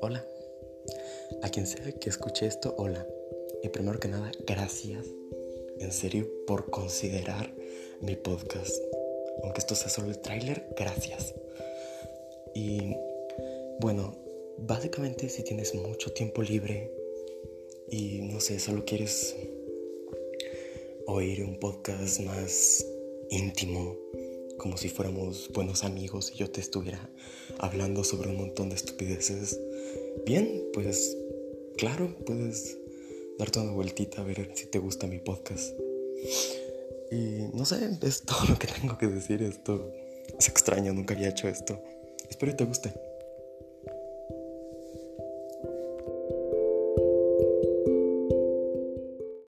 Hola. A quien sea que escuche esto, hola. Y primero que nada, gracias. En serio, por considerar mi podcast. Aunque esto sea solo el tráiler, gracias. Y bueno, básicamente si tienes mucho tiempo libre y no sé, solo quieres oír un podcast más íntimo, como si fuéramos buenos amigos y yo te estuviera hablando sobre un montón de estupideces, bien, pues claro, puedes darte una vueltita a ver si te gusta mi podcast. Y no sé, es todo lo que tengo que decir. Esto es extraño, nunca había hecho esto. Espero que te guste.